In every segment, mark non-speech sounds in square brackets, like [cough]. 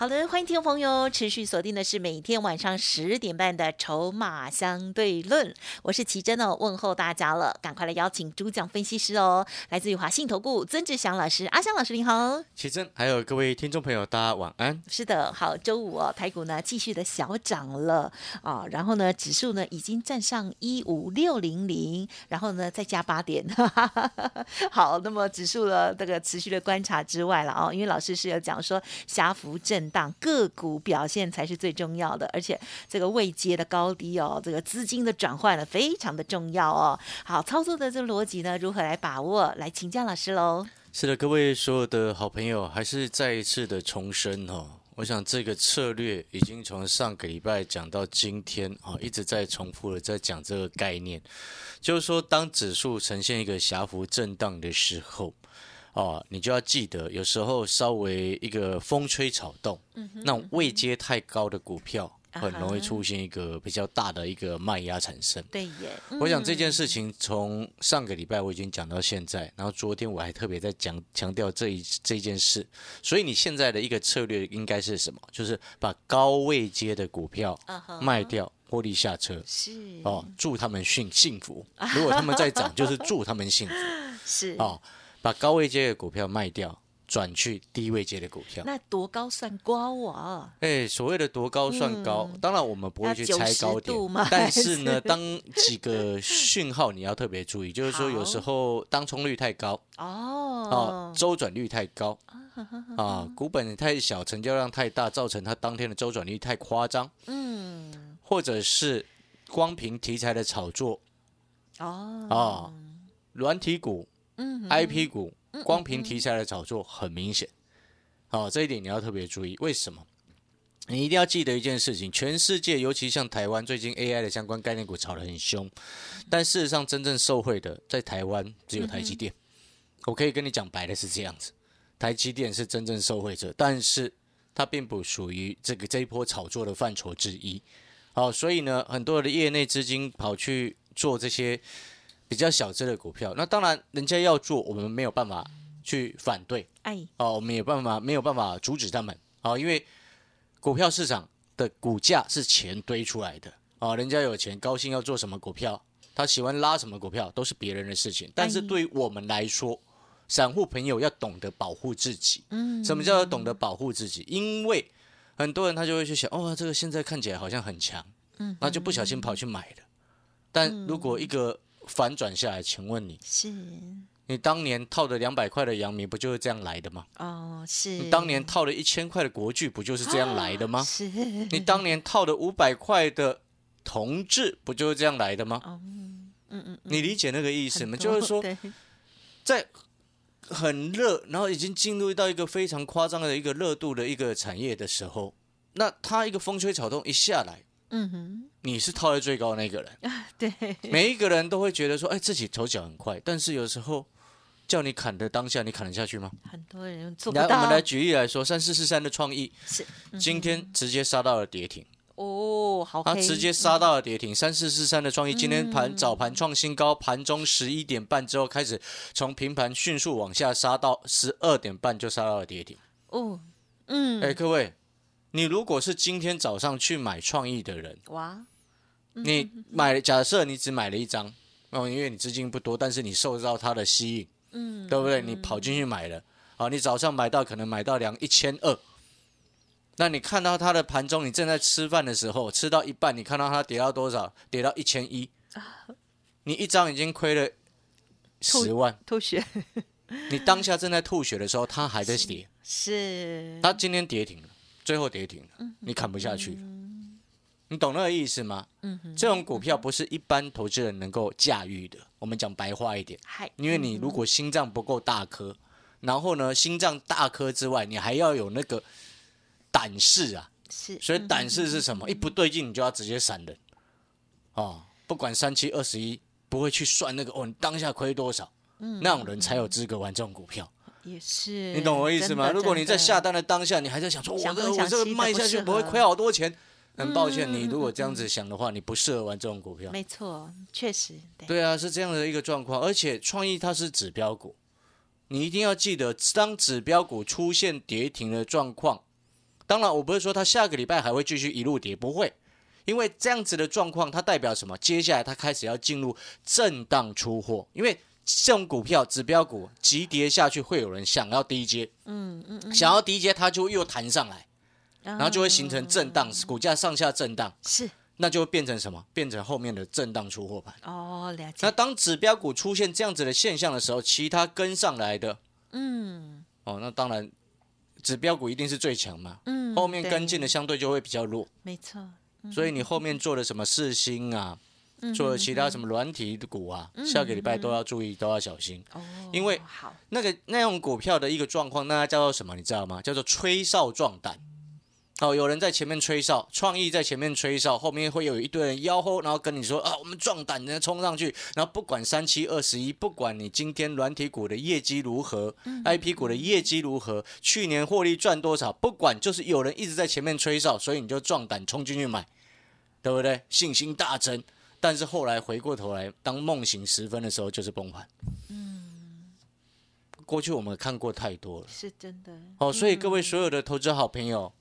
好的，欢迎听众朋友持续锁定的是每天晚上十点半的《筹码相对论》，我是奇珍哦，问候大家了，赶快来邀请主讲分析师哦，来自于华信投顾曾志祥老师，阿祥老师您好，奇珍，还有各位听众朋友，大家晚安。是的，好，周五哦，台股呢继续的小涨了啊，然后呢，指数呢已经站上一五六零零，然后呢再加八点，[laughs] 好，那么指数的这个持续的观察之外了哦，因为老师是有讲说狭幅震。档个股表现才是最重要的，而且这个未接的高低哦，这个资金的转换呢非常的重要哦。好，操作的这个逻辑呢，如何来把握？来请教老师喽。是的，各位所有的好朋友，还是再一次的重申哦。我想这个策略已经从上个礼拜讲到今天啊，一直在重复的在讲这个概念，就是说当指数呈现一个狭幅震荡的时候。哦，你就要记得，有时候稍微一个风吹草动，那种位阶太高的股票，很容易出现一个比较大的一个卖压产生。对耶，我想这件事情从上个礼拜我已经讲到现在，然后昨天我还特别在讲强调这一这件事。所以你现在的一个策略应该是什么？就是把高位阶的股票卖掉，获利下车。是哦，祝他们幸幸福。如果他们在涨，就是祝他们幸福。[laughs] 是哦。把高位阶的股票卖掉，转去低位阶的股票。那多高算高啊？哎，所谓的多高算高，当然我们不会去猜高点，但是呢，当几个讯号你要特别注意，就是说有时候当冲率太高哦，周转率太高啊，股本太小，成交量太大，造成它当天的周转率太夸张。嗯，或者是光凭题材的炒作哦啊，软体股。I P 股光凭题材的炒作很明显，好，这一点你要特别注意。为什么？你一定要记得一件事情：全世界，尤其像台湾，最近 A I 的相关概念股炒得很凶，但事实上真正受惠的在台湾只有台积电。我可以跟你讲白的是这样子，台积电是真正受惠者，但是它并不属于这个这一波炒作的范畴之一。好，所以呢，很多的业内资金跑去做这些。比较小资的股票，那当然人家要做，我们没有办法去反对，哎，哦，我们有办法没有办法阻止他们，哦，因为股票市场的股价是钱堆出来的，哦，人家有钱高兴要做什么股票，他喜欢拉什么股票都是别人的事情，但是对于我们来说，散户朋友要懂得保护自己，嗯，什么叫做懂得保护自己？因为很多人他就会去想，哦，这个现在看起来好像很强，嗯，那就不小心跑去买了，但如果一个反转下来，请问你是？你当年套的两百块的阳明不就是这样来的吗？哦，是。你当年套了一千块的国巨不就是这样来的吗？[laughs] 是。你当年套的五百块的同志不就是这样来的吗？嗯嗯嗯。你理解那个意思吗？就是说，在很热，然后已经进入到一个非常夸张的一个热度的一个产业的时候，那它一个风吹草动一下来。嗯哼，你是套在最高那个人啊？[laughs] 对，每一个人都会觉得说，哎，自己手脚很快，但是有时候叫你砍的当下，你砍得下去吗？很多人做不到。来，我们来举例来说，三四四三的创意是今天直接杀到了跌停哦，好，他直接杀到了跌停。三四四三的创意今天盘早盘创新高，盘中十一点半之后开始从平盘迅速往下杀到十二点半就杀到了跌停哦，嗯，哎，各位。你如果是今天早上去买创意的人，哇，你买假设你只买了一张，哦，因为你资金不多，但是你受到它的吸引，嗯，对不对？你跑进去买了，啊，你早上买到可能买到两一千二，那你看到它的盘中，你正在吃饭的时候，吃到一半，你看到它跌到多少？跌到一千一，你一张已经亏了十万，吐血。你当下正在吐血的时候，它还在 [laughs] 跌，是，它今天跌停了。最后跌停了，你砍不下去，你懂那个意思吗？这种股票不是一般投资人能够驾驭的。我们讲白话一点，因为你如果心脏不够大颗，然后呢，心脏大颗之外，你还要有那个胆识啊。是，所以胆识是什么？一不对劲，你就要直接闪人。哦，不管三七二十一，不会去算那个哦，你当下亏多少，那种人才有资格玩这种股票。也是，你懂我意思吗？如果你在下单的当下，你还在想说，我这我这个卖下去不会亏好多钱。很抱歉，你如果这样子想的话，你不适合玩这种股票。没错，确实。对啊，是这样的一个状况。而且创意它是指标股，你一定要记得，当指标股出现跌停的状况，当然我不是说它下个礼拜还会继续一路跌，不会。因为这样子的状况，它代表什么？接下来它开始要进入震荡出货。因为这种股票指标股急跌下去，会有人想要低接，嗯嗯嗯，想要低接，它就又弹上来，然后就会形成震荡，股价上下震荡，是，那就会变成什么？变成后面的震荡出货盘。哦，了解。那当指标股出现这样子的现象的时候，其他跟上来的，嗯，哦，那当然指标股一定是最强嘛，嗯，后面跟进的相对就会比较弱，没错。所以你后面做的什么四星啊，做其他什么软体的股啊，下个礼拜都要注意，都要小心。哦，因为那个那种股票的一个状况，那叫做什么？你知道吗？叫做吹哨壮胆。哦，有人在前面吹哨，创意在前面吹哨，后面会有一堆人吆喝，然后跟你说啊，我们壮胆，人家冲上去，然后不管三七二十一，不管你今天软体股的业绩如何，IP 股的业绩如何，去年获利赚多少，不管，就是有人一直在前面吹哨，所以你就壮胆冲进去买，对不对？信心大增，但是后来回过头来，当梦醒时分的时候，就是崩盘。嗯，过去我们看过太多了，是真的。哦，所以各位所有的投资好朋友。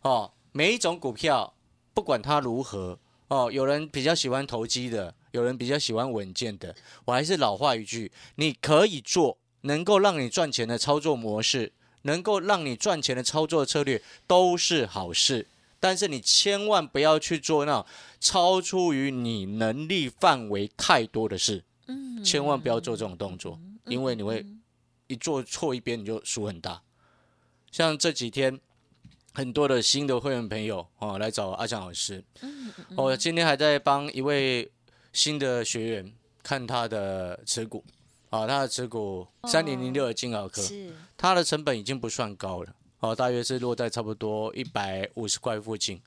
哦，每一种股票，不管它如何，哦，有人比较喜欢投机的，有人比较喜欢稳健的。我还是老话一句，你可以做能够让你赚钱的操作模式，能够让你赚钱的操作策略都是好事。但是你千万不要去做那种超出于你能力范围太多的事，嗯，千万不要做这种动作，因为你会一做错一边你就输很大。像这几天。很多的新的会员朋友哦来找阿强老师，我今天还在帮一位新的学员看他的持股，啊，他的持股三零零六的金豪科，他的成本已经不算高了，哦，大约是落在差不多一百五十块附近，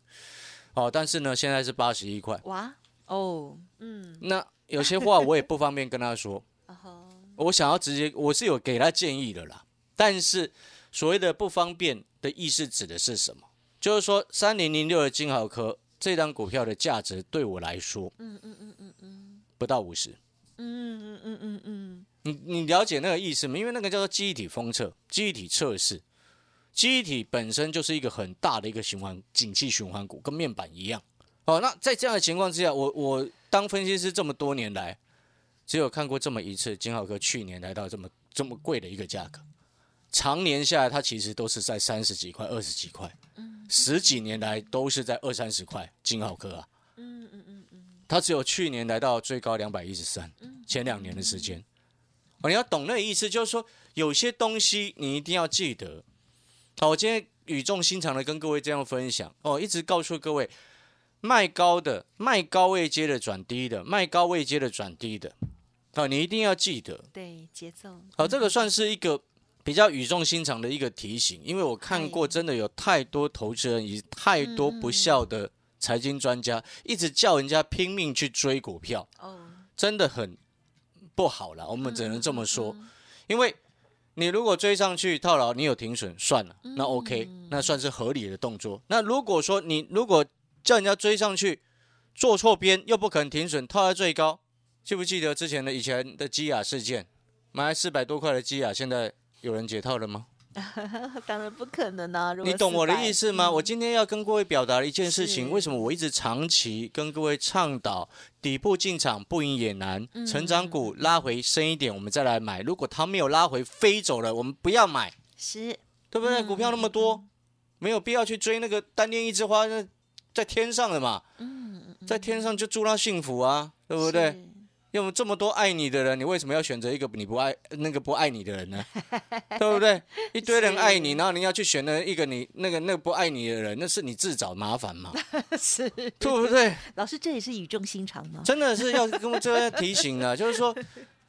哦，但是呢现在是八十一块，哇，哦，嗯，那有些话我也不方便跟他说，[laughs] 我想要直接我是有给他建议的啦，但是所谓的不方便。的意思指的是什么？就是说，三零零六的金豪科这张股票的价值对我来说，嗯嗯嗯嗯嗯，不到五十，嗯嗯嗯嗯嗯。你你了解那个意思吗？因为那个叫做记忆体封测，记忆体测试，机体本身就是一个很大的一个循环景气循环股，跟面板一样。哦，那在这样的情况之下，我我当分析师这么多年来，只有看过这么一次，金浩科去年来到这么这么贵的一个价格。常年下来，它其实都是在三十几块、二十几块，十几年来都是在二三十块。金浩科啊，嗯嗯嗯嗯，它只有去年来到最高两百一十三，前两年的时间。哦，你要懂那意思，就是说有些东西你一定要记得。好，我今天语重心长的跟各位这样分享哦，一直告诉各位，卖高的、卖高位接的转低的、卖高位接的转低的，好，你一定要记得。对，节奏。好，这个算是一个。比较语重心长的一个提醒，因为我看过，真的有太多投资人以太多不孝的财经专家，一直叫人家拼命去追股票，哦，真的很不好了。我们只能这么说，因为你如果追上去套牢，你有停损算了，那 OK，那算是合理的动作。那如果说你如果叫人家追上去，做错边又不肯停损，套在最高，记不记得之前的以前的基亚事件，买四百多块的基亚，现在。有人解套了吗？[laughs] 当然不可能啊！你懂我的意思吗？我今天要跟各位表达的一件事情，为什么我一直长期跟各位倡导底部进场不赢也难，成长股拉回深一点，我们再来买。如果它没有拉回飞走了，我们不要买，是，对不对？股票那么多，没有必要去追那个单恋一枝花在天上的嘛。嗯，在天上就祝他幸福啊，对不对？有这么多爱你的人，你为什么要选择一个你不爱那个不爱你的人呢？[laughs] 对不对？一堆人爱你，然后你要去选择一个你那个那个不爱你的人，那是你自找麻烦嘛？[laughs] 是，对不对？老师，这也是语重心长吗？真的是要跟我这边提醒啊，[laughs] 就是说，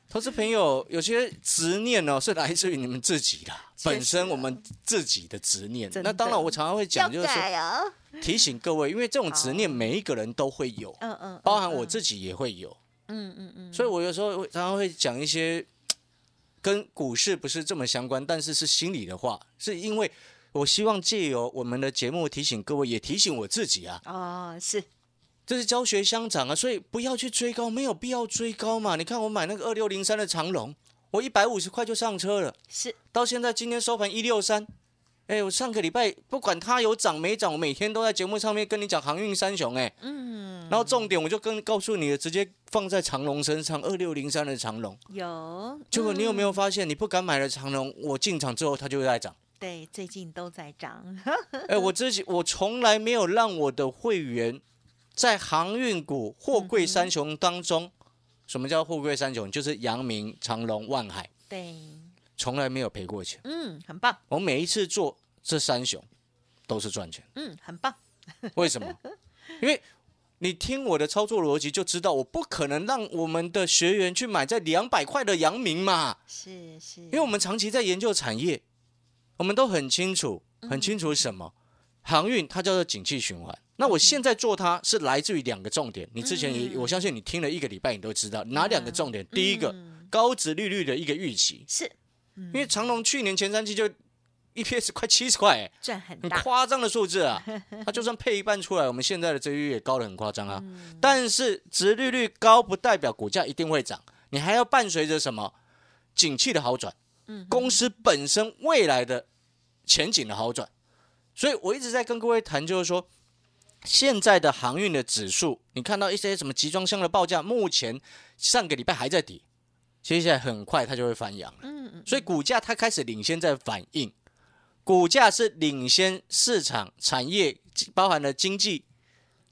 投资朋友有些执念哦，是来自于你们自己的本身，我们自己的执念。那当然，我常常会讲，就是说提醒各位，因为这种执念每一个人都会有，嗯嗯，包含我自己也会有。嗯嗯嗯。所以我有时候常常会讲一些 [tsk] 跟股市不是这么相关，但是是心里的话，是因为我希望借由我们的节目提醒各位，也提醒我自己啊。哦，是。这是教学相长啊，所以不要去追高，没有必要追高嘛。你看我买那个二六零三的长龙，我一百五十块就上车了，是到现在今天收盘一六三，哎，我上个礼拜不管它有涨没涨，我每天都在节目上面跟你讲航运三雄，哎，嗯，然后重点我就跟告诉你了，直接放在长龙身上，二六零三的长龙有，结果你有没有发现，你不敢买的长龙，我进场之后它就在涨，对，最近都在涨，[laughs] 哎，我自己我从来没有让我的会员。在航运股货柜三雄当中，什么叫货柜三雄？就是阳明、长隆、万海。对，从来没有赔过钱。嗯，很棒。我每一次做这三雄，都是赚钱。嗯，很棒。[laughs] 为什么？因为你听我的操作逻辑就知道，我不可能让我们的学员去买在两百块的阳明嘛。是是。因为我们长期在研究产业，我们都很清楚，很清楚什么航运它叫做景气循环。那我现在做它是来自于两个重点，你之前也我相信你听了一个礼拜，你都知道哪两个重点。第一个，高值利率的一个预期，是，因为长隆去年前三季就 EPS 快七十块，赚很很夸张的数字啊。[laughs] 它就算配一半出来，我们现在的这率也高的很夸张啊。但是值利率高不代表股价一定会涨，你还要伴随着什么？景气的好转，公司本身未来的前景的好转。所以我一直在跟各位谈，就是说。现在的航运的指数，你看到一些什么集装箱的报价，目前上个礼拜还在跌，接下来很快它就会翻扬了。嗯嗯。所以股价它开始领先在反应，股价是领先市场产业，包含了经济，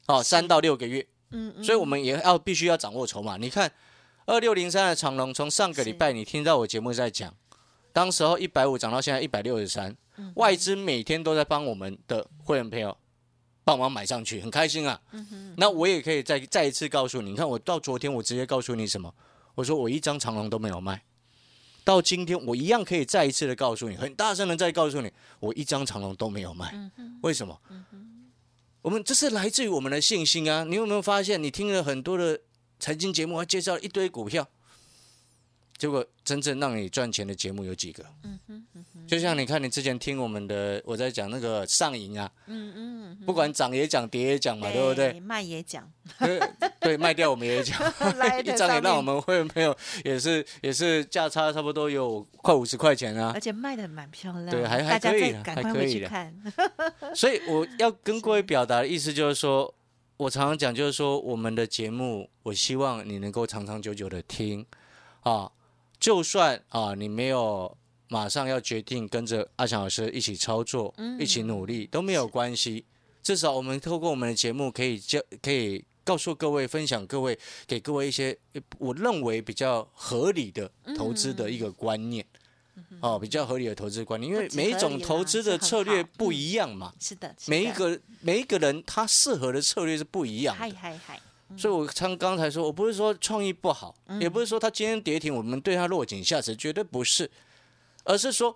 哦，三到六个月。嗯嗯。所以我们也要必须要掌握筹码。你看二六零三的长龙，从上个礼拜你听到我节目在讲，当时候一百五涨到现在一百六十三，外资每天都在帮我们的会员朋友。帮忙买上去，很开心啊。那我也可以再再一次告诉你，你看我到昨天我直接告诉你什么？我说我一张长龙都没有卖。到今天我一样可以再一次的告诉你，很大声的再告诉你，我一张长龙都没有卖。为什么？我们这是来自于我们的信心啊！你有没有发现，你听了很多的财经节目，还介绍一堆股票？结果真正让你赚钱的节目有几个？嗯哼，就像你看，你之前听我们的，我在讲那个上瘾啊，嗯嗯，不管涨也讲，跌也讲嘛，对不对？卖也讲，对，卖掉我们也讲，[laughs] [laughs] 一张也让我们会没有，也是也是价差差不多有快五十块钱啊，而且卖的蛮漂亮，对，还还可以，还可以的。[laughs] 所以我要跟各位表达的意思就是说，我常常讲就是说，我们的节目，我希望你能够长长久久的听。啊。就算啊，你没有马上要决定跟着阿强老师一起操作、一起努力都没有关系。至少我们透过我们的节目，可以教、可以告诉各位、分享各位、给各位一些我认为比较合理的投资的一个观念。哦，比较合理的投资观念，因为每一种投资的策略不一样嘛。是的，每一个每一个人他适合的策略是不一样的。所以，我刚刚才说，我不是说创意不好，也不是说它今天跌停，我们对它落井下石，绝对不是，而是说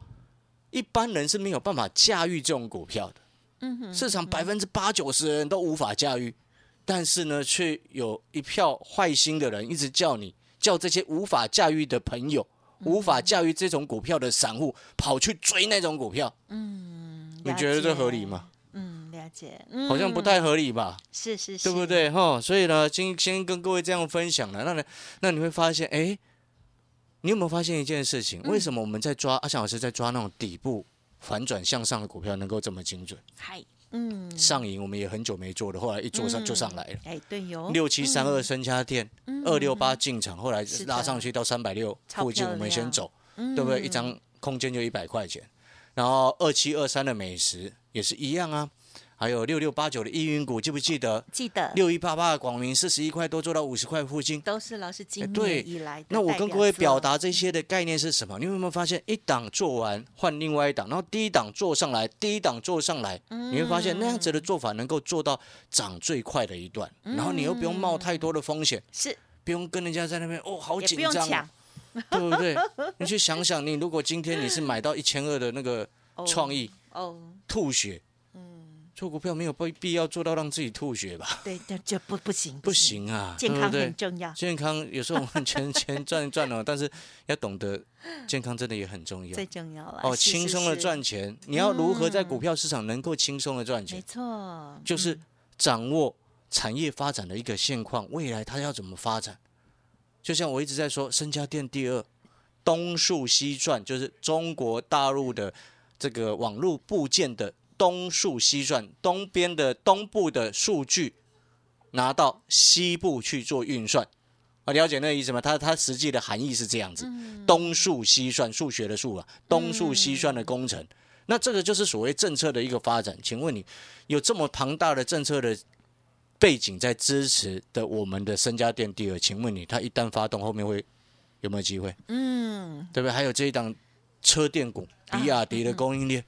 一般人是没有办法驾驭这种股票的。市场百分之八九十的人都无法驾驭，但是呢，却有一票坏心的人一直叫你叫这些无法驾驭的朋友，无法驾驭这种股票的散户跑去追那种股票。嗯，你觉得这合理吗？了解，好像不太合理吧？是是是，对不对？哈，所以呢，今先跟各位这样分享了。那呢，那你会发现，哎，你有没有发现一件事情？为什么我们在抓阿翔老师在抓那种底部反转向上的股票能够这么精准？嗨，嗯，上影我们也很久没做了，后来一做上就上来了。哎，对哟，六七三二升家店，二六八进场，后来拉上去到三百六附近，我们先走，对不对？一张空间就一百块钱。然后二七二三的美食也是一样啊。还有六六八九的易云股，记不记得？记得。六一八八的广明四十一块多做到五十块附近，都是老师今年以来的。那我跟各位表达这些的概念是什么？你有没有发现，一档做完换另外一档，然后第一档做上来，第一档做上来，你会发现那样子的做法能够做到涨最快的一段，然后你又不用冒太多的风险，是不用跟人家在那边哦，好紧张，[laughs] 对不对？你去想想，你如果今天你是买到一千二的那个创意，[laughs] 哦，吐血。做股票没有必必要做到让自己吐血吧？对，那就不不行，不行啊！健康很重要，健康有时候我们钱钱 [laughs] 赚赚了，但是要懂得健康真的也很重要，最重要了。哦，轻松的赚钱，你要如何在股票市场能够轻松的赚钱？没错，就是掌握产业发展的一个现况，未来它要怎么发展？就像我一直在说，身家店第二，东数西赚，就是中国大陆的这个网络部件的。东数西算，东边的东部的数据拿到西部去做运算，啊，了解那个意思吗？它它实际的含义是这样子，东数西算，数学的数啊，东数西算的工程，那这个就是所谓政策的一个发展。请问你有这么庞大的政策的背景在支持的我们的身家店第二，请问你它一旦发动，后面会有没有机会？嗯，对不对？还有这一档车电股，比亚迪的供应链。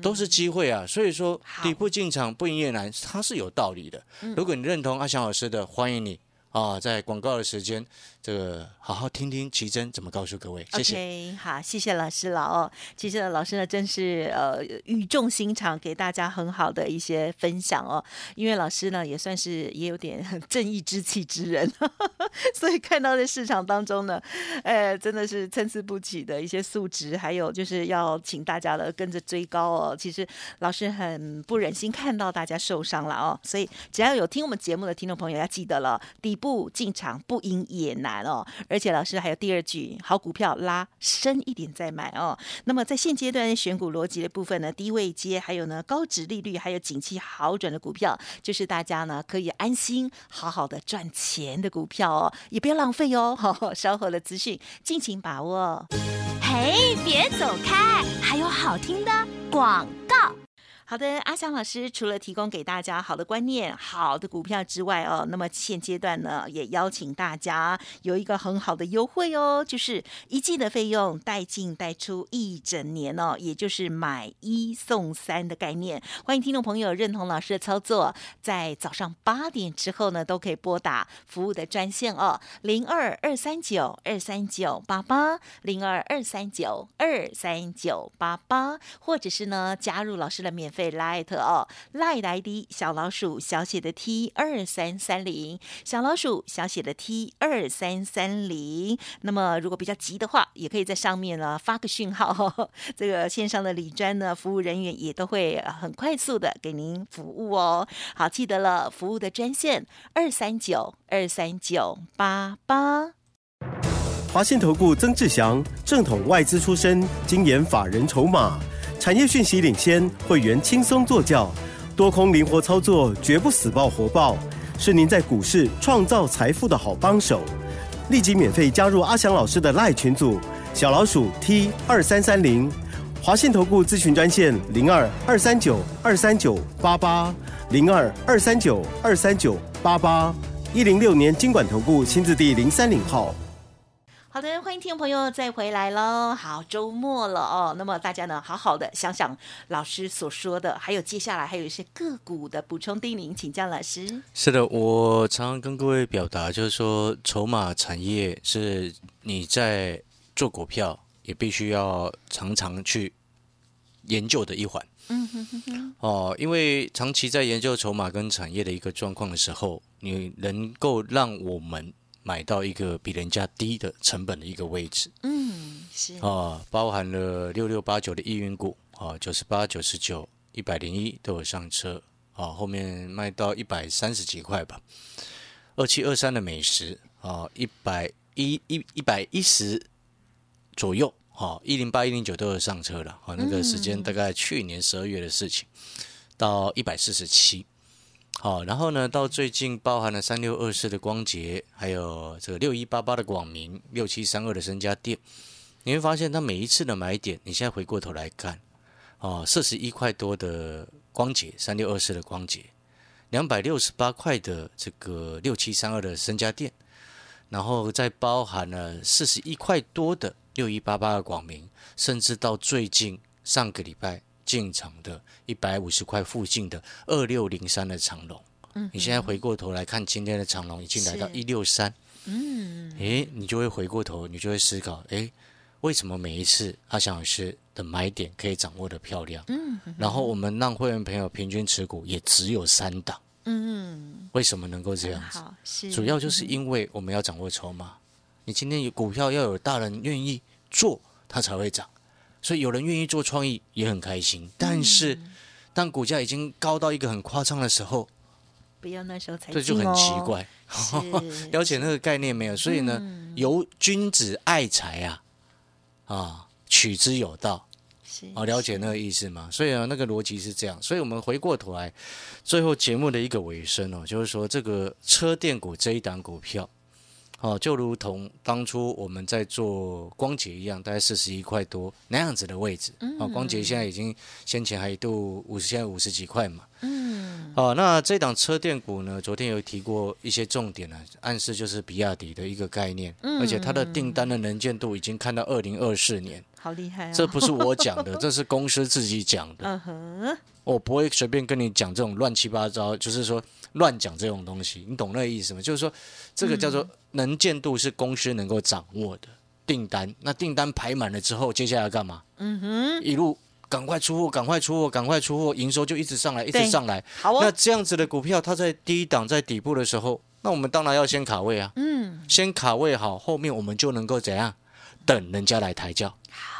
都是机会啊，所以说底部进场不营业难，它是有道理的。如果你认同阿翔老师的，欢迎你啊，在广告的时间。这个好好听听奇珍怎么告诉各位，谢谢。好，谢谢老师了哦。其实老师呢，真是呃语重心长，给大家很好的一些分享哦。因为老师呢，也算是也有点正义之气之人，[laughs] 所以看到在市场当中呢，呃，真的是参差不齐的一些素质，还有就是要请大家的跟着追高哦。其实老师很不忍心看到大家受伤了哦，所以只要有听我们节目的听众朋友要记得了，底部进场不应也难。哦，而且老师还有第二句，好股票拉深一点再买哦。那么在现阶段选股逻辑的部分呢，低位接，还有呢高值利率，还有景气好转的股票，就是大家呢可以安心好好的赚钱的股票哦，也不要浪费哦。好 [laughs] 稍后的资讯尽情把握。嘿，别走开，还有好听的广。好的，阿香老师除了提供给大家好的观念、好的股票之外哦，那么现阶段呢，也邀请大家有一个很好的优惠哦，就是一季的费用带进带出一整年哦，也就是买一送三的概念。欢迎听众朋友认同老师的操作，在早上八点之后呢，都可以拨打服务的专线哦，零二二三九二三九八八零二二三九二三九八八，或者是呢加入老师的免。费 light 哦，light 来的小老鼠小写的 T 二三三零，小老鼠小写的 T 二三三零。那么如果比较急的话，也可以在上面呢发个讯号，这个线上的李专呢服务人员也都会很快速的给您服务哦。好，记得了，服务的专线二三九二三九八八。华信投顾曾志祥，正统外资出身，精研法人筹码。产业讯息领先，会员轻松做教，多空灵活操作，绝不死爆活爆，是您在股市创造财富的好帮手。立即免费加入阿翔老师的赖群组，小老鼠 T 二三三零，华信投顾咨询专线零二二三九二三九八八零二二三九二三九八八一零六年经管投顾新字第零三零号。好的，欢迎听众朋友再回来喽。好，周末了哦，那么大家呢，好好的想想老师所说的，还有接下来还有一些个股的补充叮咛，请教老师。是的，我常常跟各位表达，就是说，筹码产业是你在做股票也必须要常常去研究的一环。嗯哼哼哼。哦，因为长期在研究筹码跟产业的一个状况的时候，你能够让我们。买到一个比人家低的成本的一个位置，嗯，是啊，包含了六六八九的易云股啊，九十八、九十九、一百零一都有上车啊，后面卖到一百三十几块吧。二七二三的美食啊，一百一一一百一十左右啊，一零八、一零九都有上车了啊，那个时间大概去年十二月的事情，到一百四十七。好，然后呢，到最近包含了三六二四的光捷，还有这个六一八八的广明，六七三二的深家店，你会发现它每一次的买点，你现在回过头来看，哦，四十一块多的光捷，三六二四的光捷，两百六十八块的这个六七三二的深家店，然后再包含了四十一块多的六一八八的广明，甚至到最近上个礼拜。进场的一百五十块附近的二六零三的长龙，嗯，你现在回过头来看今天的长龙已经来到一六三，嗯，诶，你就会回过头，你就会思考，诶，为什么每一次阿翔老师的买点可以掌握的漂亮？嗯，然后我们让会员朋友平均持股也只有三档。嗯，为什么能够这样子？是主要就是因为我们要掌握筹码。你今天有股票要有大人愿意做，它才会涨。所以有人愿意做创意也很开心。但是当股价已经高到一个很夸张的时候，不要那时候才这就很奇怪。[laughs] 了解那个概念没有？所以呢，由君子爱财啊，啊，取之有道。哦，了解那个意思吗？所以啊，那个逻辑是这样。所以我们回过头来，最后节目的一个尾声哦，就是说这个车电股这一档股票，哦，就如同当初我们在做光捷一样，大概四十一块多那样子的位置。哦，光捷现在已经先前还一度五十，现在五十几块嘛。嗯。哦，那这档车电股呢，昨天有提过一些重点呢，暗示就是比亚迪的一个概念，而且它的订单的能见度已经看到二零二四年。好厉害！这不是我讲的，[laughs] 这是公司自己讲的。嗯哼，我不会随便跟你讲这种乱七八糟，就是说乱讲这种东西，你懂那个意思吗？就是说，这个叫做能见度是公司能够掌握的订单。那订单排满了之后，接下来要干嘛？嗯哼，一路赶快出货，赶快出货，赶快出货，营收就一直上来，一直上来。好那这样子的股票，它在低档在底部的时候，那我们当然要先卡位啊。嗯，先卡位好，后面我们就能够怎样？等人家来抬轿。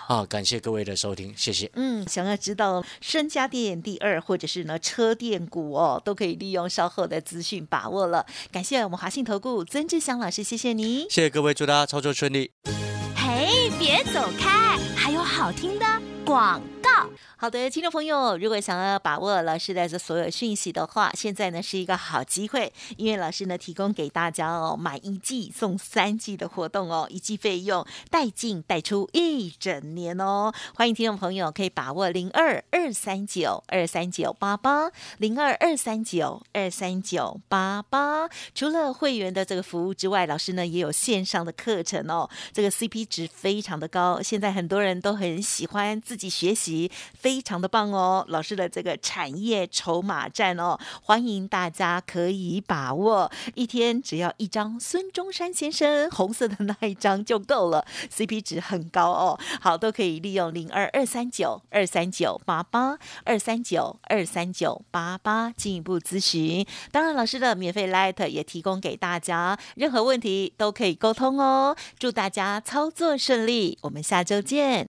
好，感谢各位的收听，谢谢。嗯，想要知道身家电第二或者是呢车电股哦，都可以利用稍后的资讯把握了。感谢我们华信投顾曾志祥老师，谢谢你。谢谢各位，祝大家操作顺利。嘿，别走开，还有好听的广告。好的，听众朋友，如果想要把握老师的这所有讯息的话，现在呢是一个好机会，因为老师呢提供给大家哦，买一季送三季的活动哦，一季费用带进带出一整年哦，欢迎听众朋友可以把握零二二三九二三九八八零二二三九二三九八八。除了会员的这个服务之外，老师呢也有线上的课程哦，这个 CP 值非常的高，现在很多人都很喜欢自自己学习，非。常的棒哦，老师的这个产业筹码战哦，欢迎大家可以把握，一天只要一张孙中山先生红色的那一张就够了，[laughs] CP 值很高哦。好，都可以利用零二二三九二三九八八二三九二三九八八进一步咨询。当然，老师的免费 Light 也提供给大家，任何问题都可以沟通哦。祝大家操作顺利，我们下周见。